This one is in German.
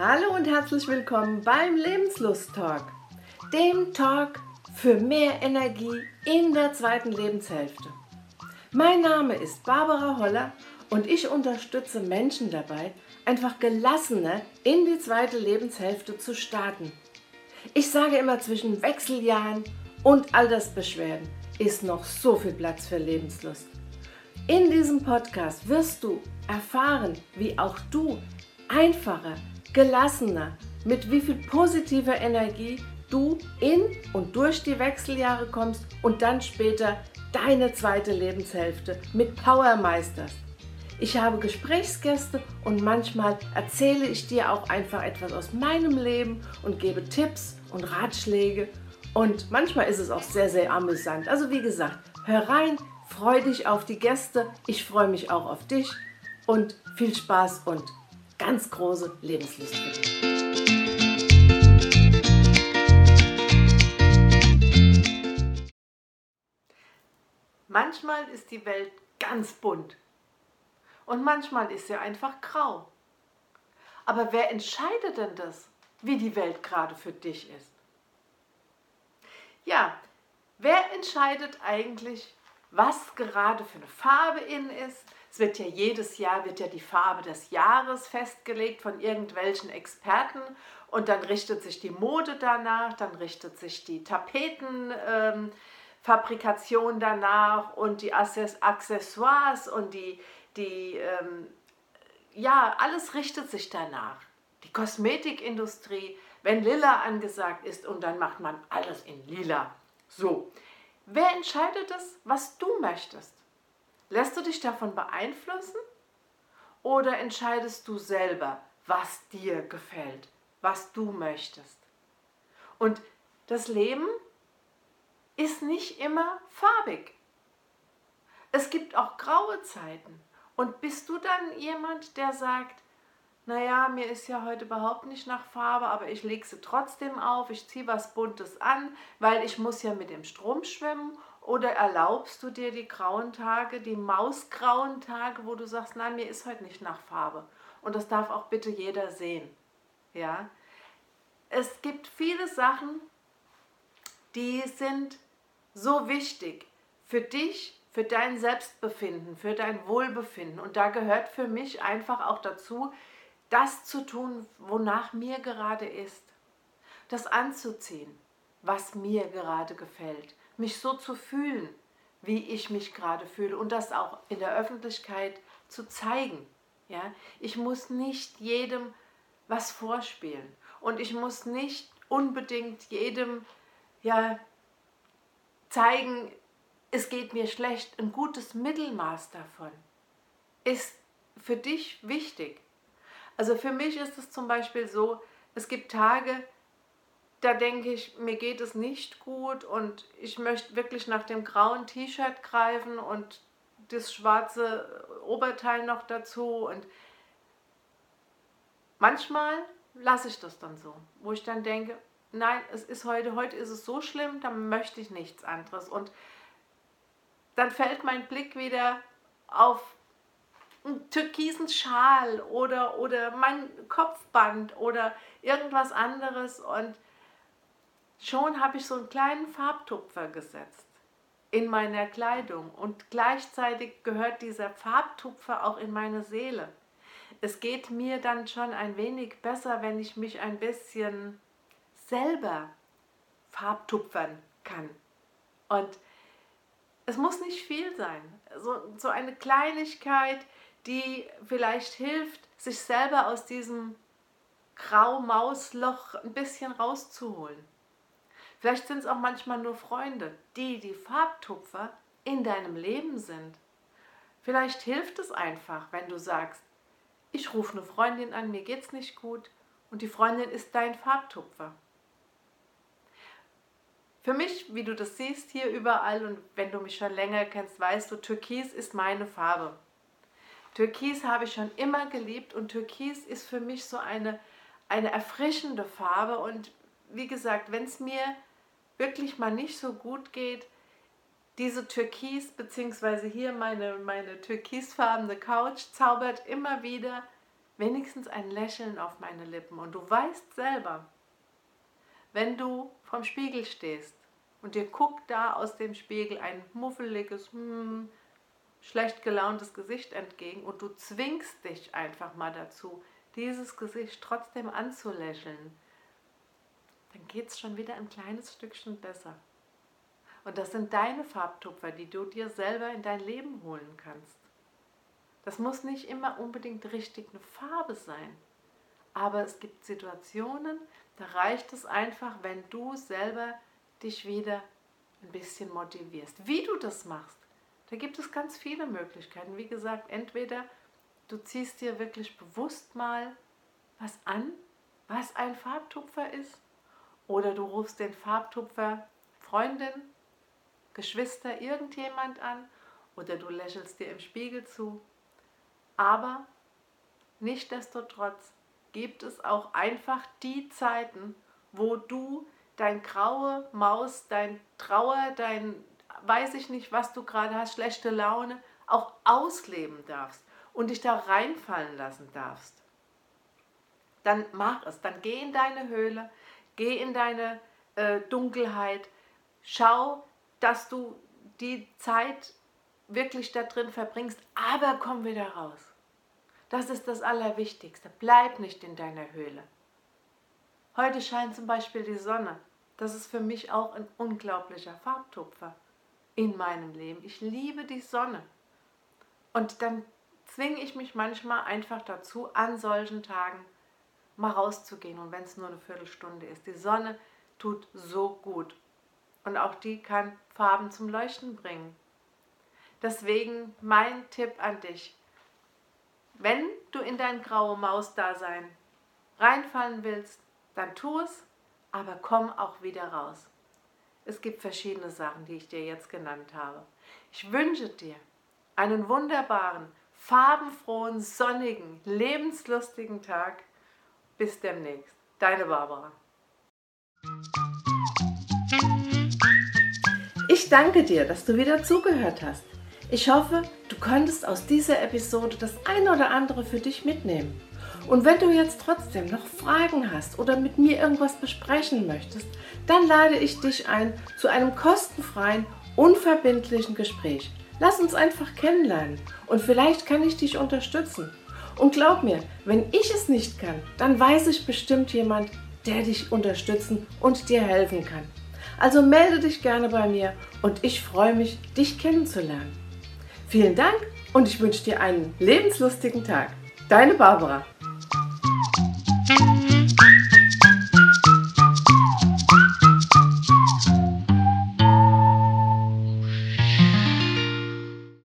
Hallo und herzlich willkommen beim Lebenslust Talk, dem Talk für mehr Energie in der zweiten Lebenshälfte. Mein Name ist Barbara Holler und ich unterstütze Menschen dabei, einfach gelassener in die zweite Lebenshälfte zu starten. Ich sage immer, zwischen Wechseljahren und Altersbeschwerden ist noch so viel Platz für Lebenslust. In diesem Podcast wirst du erfahren, wie auch du einfacher, gelassener, mit wie viel positiver Energie du in und durch die Wechseljahre kommst und dann später deine zweite Lebenshälfte mit Power meisterst. Ich habe Gesprächsgäste und manchmal erzähle ich dir auch einfach etwas aus meinem Leben und gebe Tipps und Ratschläge. Und manchmal ist es auch sehr, sehr amüsant. Also wie gesagt, hör rein, freu dich auf die Gäste. Ich freue mich auch auf dich und viel Spaß und ganz große Lebenslust dich. Manchmal ist die Welt ganz bunt und manchmal ist sie einfach grau. Aber wer entscheidet denn das, wie die Welt gerade für dich ist? Ja, wer entscheidet eigentlich, was gerade für eine Farbe in ist? Es wird ja jedes Jahr wird ja die Farbe des Jahres festgelegt von irgendwelchen Experten und dann richtet sich die Mode danach, dann richtet sich die Tapeten. Ähm, danach und die Accessoires und die, die ähm, ja, alles richtet sich danach. Die Kosmetikindustrie, wenn lila angesagt ist und dann macht man alles in lila. So, wer entscheidet es, was du möchtest? Lässt du dich davon beeinflussen oder entscheidest du selber, was dir gefällt, was du möchtest? Und das Leben ist nicht immer farbig. Es gibt auch graue Zeiten. Und bist du dann jemand, der sagt, naja, mir ist ja heute überhaupt nicht nach Farbe, aber ich lege sie trotzdem auf, ich ziehe was Buntes an, weil ich muss ja mit dem Strom schwimmen? Oder erlaubst du dir die grauen Tage, die mausgrauen Tage, wo du sagst, nein, mir ist heute nicht nach Farbe. Und das darf auch bitte jeder sehen. Ja? Es gibt viele Sachen, die sind so wichtig für dich, für dein Selbstbefinden, für dein Wohlbefinden. Und da gehört für mich einfach auch dazu, das zu tun, wonach mir gerade ist. Das anzuziehen, was mir gerade gefällt. Mich so zu fühlen, wie ich mich gerade fühle. Und das auch in der Öffentlichkeit zu zeigen. Ja? Ich muss nicht jedem was vorspielen. Und ich muss nicht unbedingt jedem ja, zeigen, es geht mir schlecht, ein gutes Mittelmaß davon ist für dich wichtig. Also für mich ist es zum Beispiel so, es gibt Tage, da denke ich, mir geht es nicht gut und ich möchte wirklich nach dem grauen T-Shirt greifen und das schwarze Oberteil noch dazu und manchmal lasse ich das dann so, wo ich dann denke, nein, es ist heute, heute ist es so schlimm, dann möchte ich nichts anderes. Und dann fällt mein Blick wieder auf einen türkisen Schal oder, oder mein Kopfband oder irgendwas anderes und schon habe ich so einen kleinen Farbtupfer gesetzt in meiner Kleidung und gleichzeitig gehört dieser Farbtupfer auch in meine Seele. Es geht mir dann schon ein wenig besser, wenn ich mich ein bisschen selber Farbtupfern kann. Und es muss nicht viel sein. So, so eine Kleinigkeit, die vielleicht hilft, sich selber aus diesem Grau-Maus-Loch ein bisschen rauszuholen. Vielleicht sind es auch manchmal nur Freunde, die die Farbtupfer in deinem Leben sind. Vielleicht hilft es einfach, wenn du sagst, ich rufe eine Freundin an, mir geht's nicht gut und die Freundin ist dein Farbtupfer. Für mich, wie du das siehst hier überall und wenn du mich schon länger kennst, weißt du, Türkis ist meine Farbe. Türkis habe ich schon immer geliebt und Türkis ist für mich so eine, eine erfrischende Farbe und wie gesagt, wenn es mir wirklich mal nicht so gut geht, diese Türkis, beziehungsweise hier meine, meine türkisfarbene Couch, zaubert immer wieder wenigstens ein Lächeln auf meine Lippen. Und du weißt selber, wenn du vom Spiegel stehst und dir guckt da aus dem Spiegel ein muffeliges, hm, schlecht gelauntes Gesicht entgegen und du zwingst dich einfach mal dazu, dieses Gesicht trotzdem anzulächeln, dann geht es schon wieder ein kleines Stückchen besser. Und das sind deine Farbtupfer, die du dir selber in dein Leben holen kannst. Das muss nicht immer unbedingt richtig eine Farbe sein. Aber es gibt Situationen, da reicht es einfach, wenn du selber dich wieder ein bisschen motivierst. Wie du das machst, da gibt es ganz viele Möglichkeiten. Wie gesagt, entweder du ziehst dir wirklich bewusst mal was an, was ein Farbtupfer ist, oder du rufst den Farbtupfer Freundin, Geschwister, irgendjemand an, oder du lächelst dir im Spiegel zu. Aber nichtdestotrotz gibt es auch einfach die Zeiten, wo du dein graue Maus, dein Trauer, dein weiß ich nicht, was du gerade hast, schlechte Laune, auch ausleben darfst und dich da reinfallen lassen darfst. Dann mach es, dann geh in deine Höhle, geh in deine äh, Dunkelheit, schau, dass du die Zeit wirklich da drin verbringst, aber komm wieder raus. Das ist das Allerwichtigste. Bleib nicht in deiner Höhle. Heute scheint zum Beispiel die Sonne. Das ist für mich auch ein unglaublicher Farbtupfer in meinem Leben. Ich liebe die Sonne. Und dann zwinge ich mich manchmal einfach dazu, an solchen Tagen mal rauszugehen. Und wenn es nur eine Viertelstunde ist. Die Sonne tut so gut. Und auch die kann Farben zum Leuchten bringen. Deswegen mein Tipp an dich. Wenn du in dein graue Maus-Dasein reinfallen willst, dann tu es, aber komm auch wieder raus. Es gibt verschiedene Sachen, die ich dir jetzt genannt habe. Ich wünsche dir einen wunderbaren, farbenfrohen, sonnigen, lebenslustigen Tag. Bis demnächst. Deine Barbara. Ich danke dir, dass du wieder zugehört hast. Ich hoffe, du konntest aus dieser Episode das eine oder andere für dich mitnehmen. Und wenn du jetzt trotzdem noch Fragen hast oder mit mir irgendwas besprechen möchtest, dann lade ich dich ein zu einem kostenfreien, unverbindlichen Gespräch. Lass uns einfach kennenlernen und vielleicht kann ich dich unterstützen. Und glaub mir, wenn ich es nicht kann, dann weiß ich bestimmt jemand, der dich unterstützen und dir helfen kann. Also melde dich gerne bei mir und ich freue mich, dich kennenzulernen. Vielen Dank und ich wünsche dir einen lebenslustigen Tag. Deine Barbara.